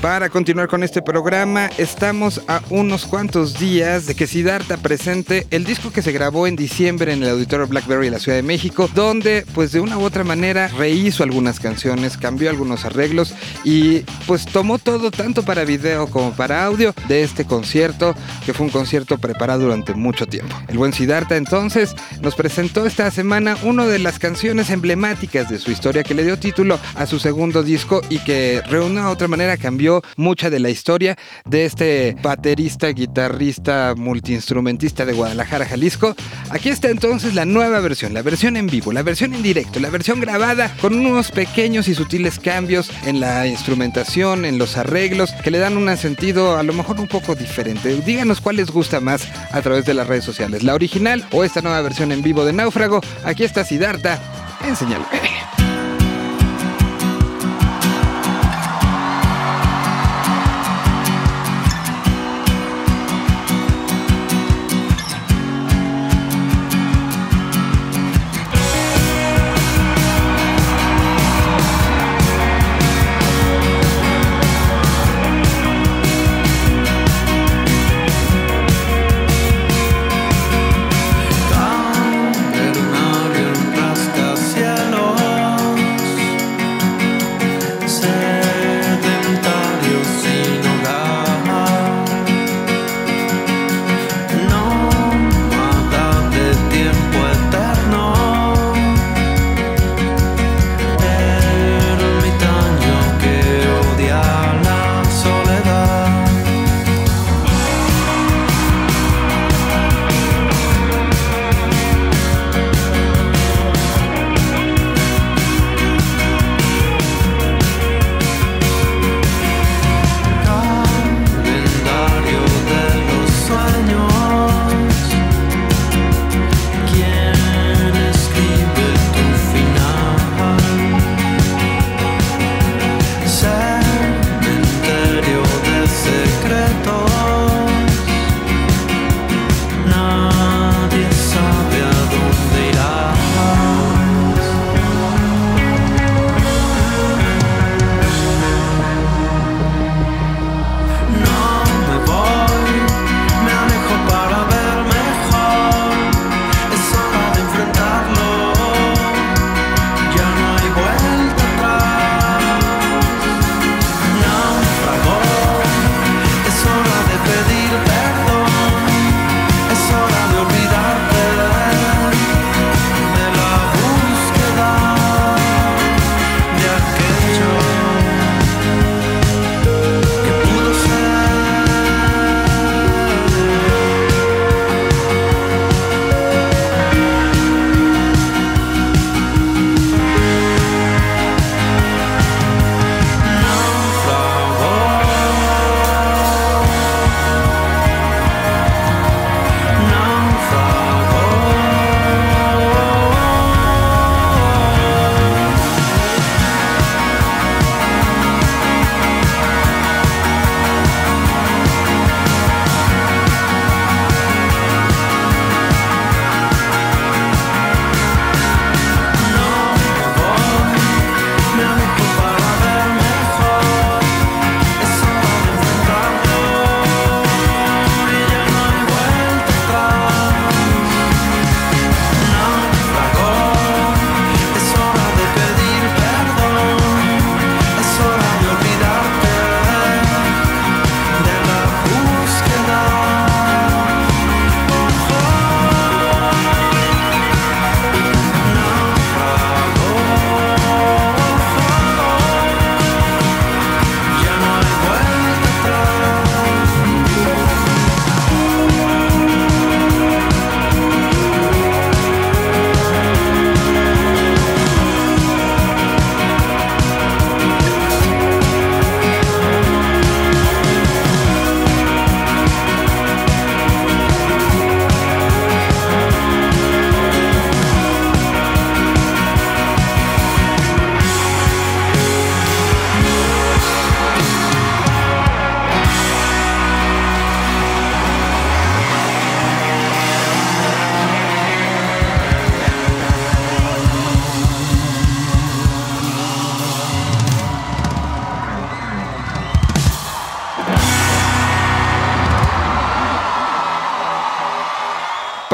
Para continuar con este programa, estamos a unos cuantos días de que Siddhartha presente el disco que se grabó en diciembre en el Auditorio Blackberry de la Ciudad de México, donde pues de una u otra manera rehizo algunas canciones, cambió algunos arreglos y pues tomó todo tanto para video como para audio de este concierto, que fue un concierto preparado durante mucho tiempo. El buen Siddhartha entonces nos presentó esta semana una de las canciones emblemáticas de su historia que le dio título a su segundo disco y que una u otra manera cambió mucha de la historia de este baterista, guitarrista, multiinstrumentista de Guadalajara, Jalisco. Aquí está entonces la nueva versión, la versión en vivo, la versión en directo, la versión grabada con unos pequeños y sutiles cambios en la instrumentación, en los arreglos, que le dan un sentido a lo mejor un poco diferente. Díganos cuál les gusta más a través de las redes sociales, la original o esta nueva versión en vivo de Náufrago. Aquí está Siddhartha, enséñalo. Tan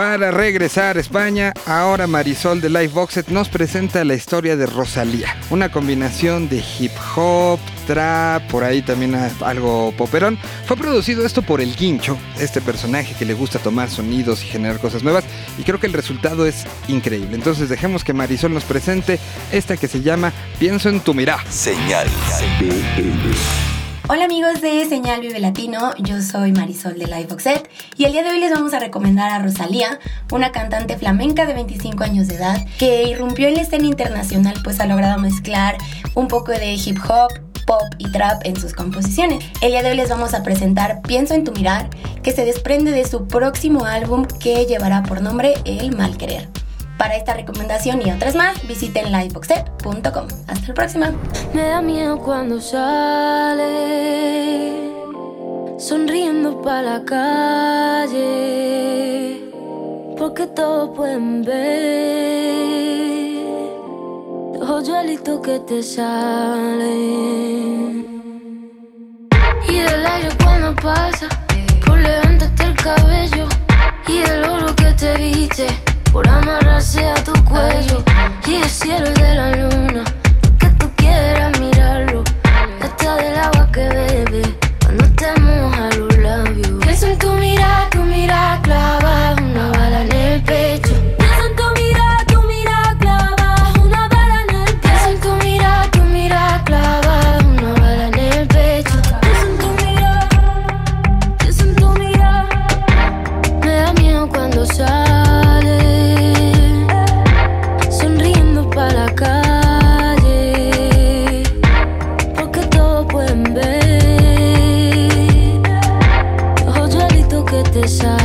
Para regresar a España, ahora Marisol de Live Boxet nos presenta la historia de Rosalía, una combinación de hip hop, trap, por ahí también algo poperón. Fue producido esto por El Guincho, este personaje que le gusta tomar sonidos y generar cosas nuevas, y creo que el resultado es increíble. Entonces dejemos que Marisol nos presente esta que se llama Pienso en tu mirá. Señal Hola amigos de Señal Vive Latino, yo soy Marisol de Liveboxet y el día de hoy les vamos a recomendar a Rosalía, una cantante flamenca de 25 años de edad que irrumpió en la escena internacional pues ha logrado mezclar un poco de hip hop, pop y trap en sus composiciones. El día de hoy les vamos a presentar Pienso en tu mirar, que se desprende de su próximo álbum que llevará por nombre El Mal Querer. Para esta recomendación y otras más, visiten liveboxet.com. Hasta la próxima. Me da miedo cuando sale, sonriendo para la calle, porque todos pueden ver los hoyuelitos que te salen. Y el aire cuando pasa, por levantarte el hoyuelitos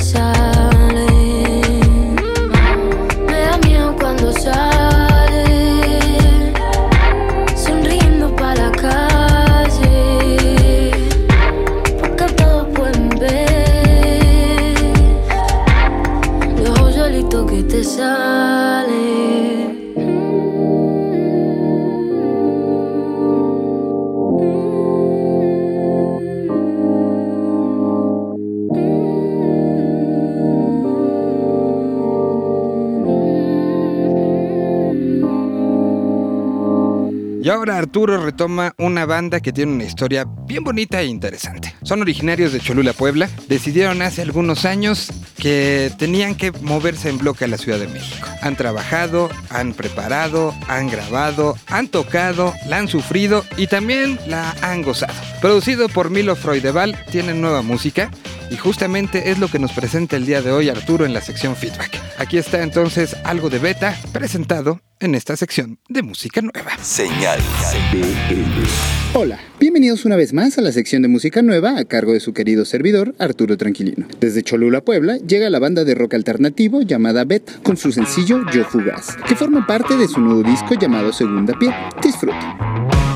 inside. Ahora Arturo retoma una banda que tiene una historia bien bonita e interesante. Son originarios de Cholula, Puebla. Decidieron hace algunos años que tenían que moverse en bloque a la Ciudad de México. Han trabajado, han preparado, han grabado, han tocado, la han sufrido y también la han gozado. Producido por Milo Freudeval, tienen nueva música y justamente es lo que nos presenta el día de hoy Arturo en la sección Feedback. Aquí está entonces algo de beta presentado en esta sección de música nueva. Señal. Hola, bienvenidos una vez más a la sección de música nueva a cargo de su querido servidor Arturo Tranquilino. Desde Cholula, Puebla, llega la banda de rock alternativo llamada Beta con su sencillo Yo Fugaz, que forma parte de su nuevo disco llamado Segunda Piel. Disfruten.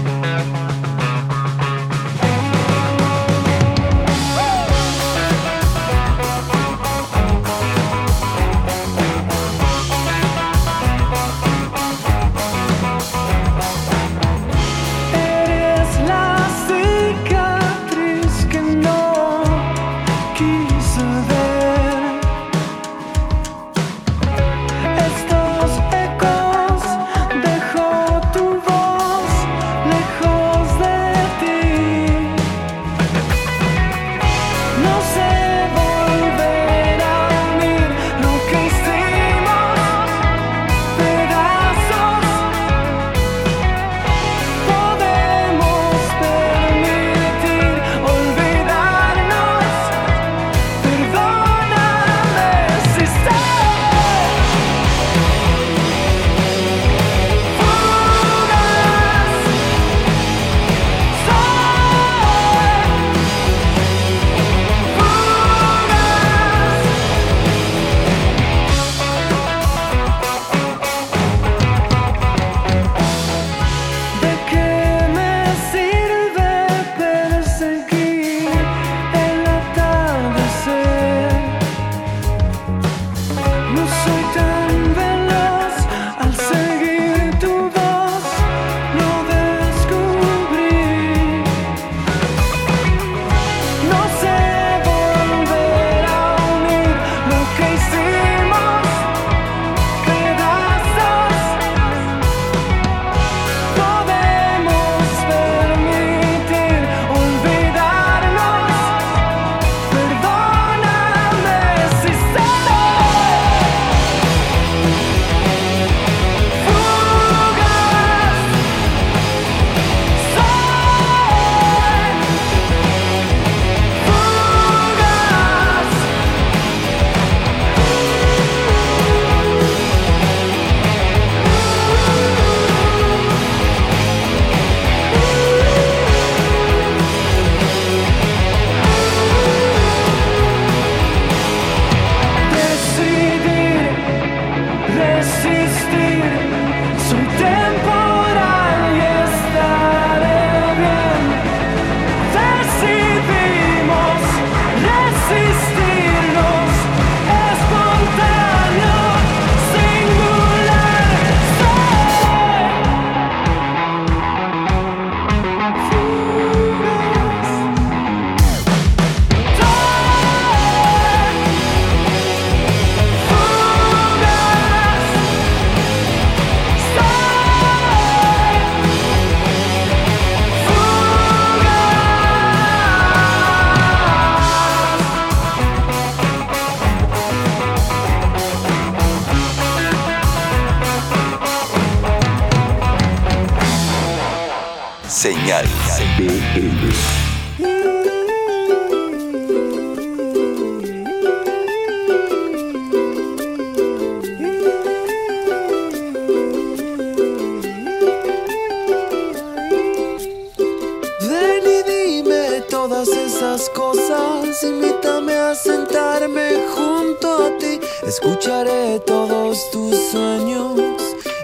Escucharé todos tus sueños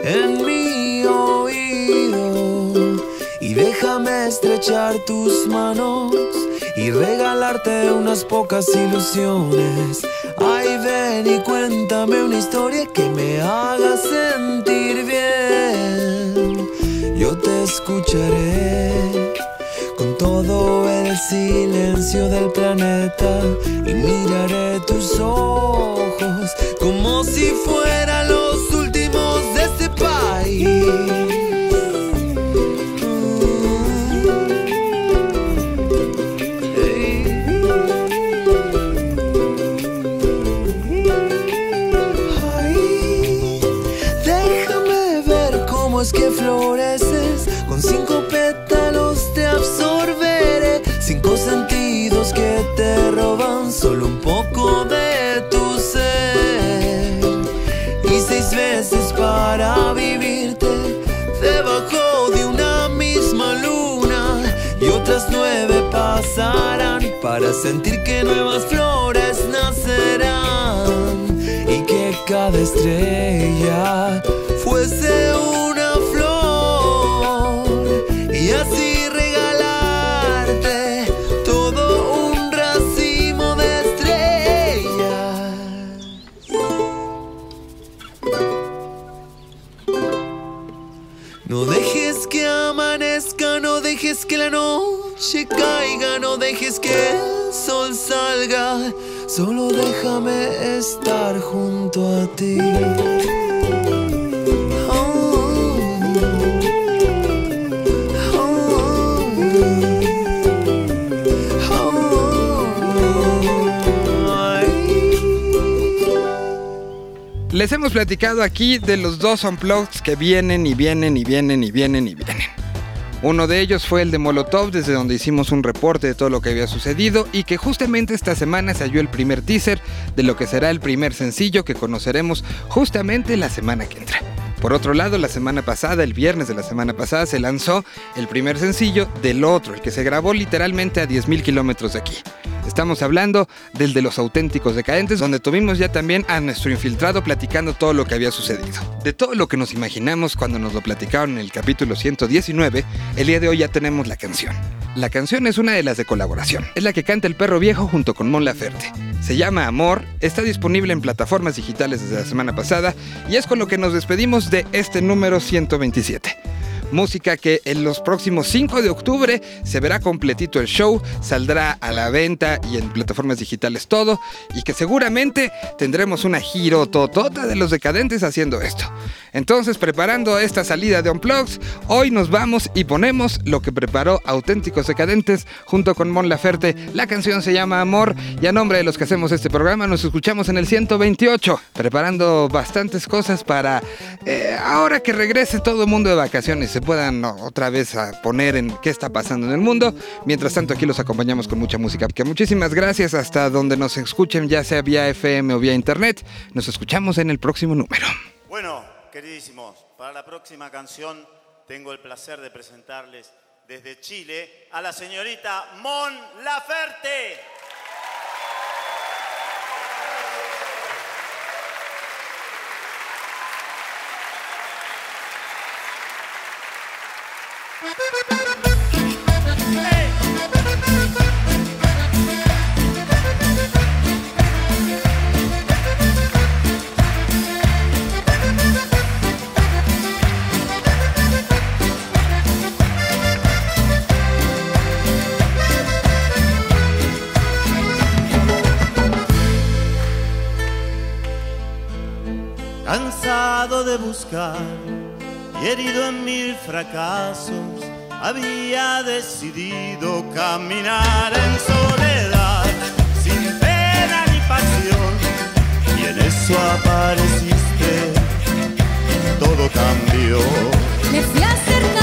en mi oído y déjame estrechar tus manos y regalarte unas pocas ilusiones. Ay, ven y cuéntame una historia que me haga sentir bien. Yo te escucharé con todo el silencio del planeta y miraré tus ojos como si fueran los últimos de este país. Déjame ver cómo es que floreces. Para sentir que nuevas flores nacerán. Y que cada estrella fuese una flor. Y así regalarte todo un racimo de estrellas. No dejes que amanezca, no dejes que la noche caiga, no dejes que solo déjame estar junto a ti. Les hemos platicado aquí de los dos unplugs que vienen y vienen y vienen y vienen y vienen. Uno de ellos fue el de Molotov, desde donde hicimos un reporte de todo lo que había sucedido y que justamente esta semana se halló el primer teaser de lo que será el primer sencillo que conoceremos justamente la semana que entra. Por otro lado, la semana pasada, el viernes de la semana pasada, se lanzó el primer sencillo del otro, el que se grabó literalmente a 10.000 kilómetros de aquí. Estamos hablando del de los auténticos decadentes, donde tuvimos ya también a nuestro infiltrado platicando todo lo que había sucedido. De todo lo que nos imaginamos cuando nos lo platicaron en el capítulo 119, el día de hoy ya tenemos la canción. La canción es una de las de colaboración. Es la que canta el perro viejo junto con Mon Laferte. Se llama Amor, está disponible en plataformas digitales desde la semana pasada y es con lo que nos despedimos de este número 127 música que en los próximos 5 de octubre se verá completito el show, saldrá a la venta y en plataformas digitales todo, y que seguramente tendremos una giro totota de los decadentes haciendo esto. Entonces, preparando esta salida de Unplugs, hoy nos vamos y ponemos lo que preparó Auténticos Decadentes junto con Mon Laferte. La canción se llama Amor y a nombre de los que hacemos este programa nos escuchamos en el 128, preparando bastantes cosas para eh, ahora que regrese todo el mundo de vacaciones puedan otra vez poner en qué está pasando en el mundo. Mientras tanto, aquí los acompañamos con mucha música. Que muchísimas gracias hasta donde nos escuchen, ya sea vía FM o vía internet. Nos escuchamos en el próximo número. Bueno, queridísimos, para la próxima canción tengo el placer de presentarles desde Chile a la señorita Mon Laferte. Cansado de buscar y herido en mil fracasos, había decidido caminar en soledad, sin pena ni pasión. Y en eso apareciste, todo cambió. Me fui a vos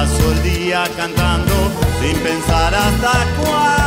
Paso el día cantando sin pensar hasta cuándo.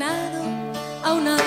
resignado a una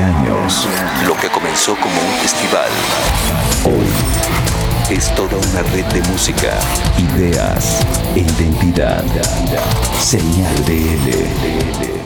años, lo que comenzó como un festival, hoy es toda una red de música, ideas e identidad. Señal de DL.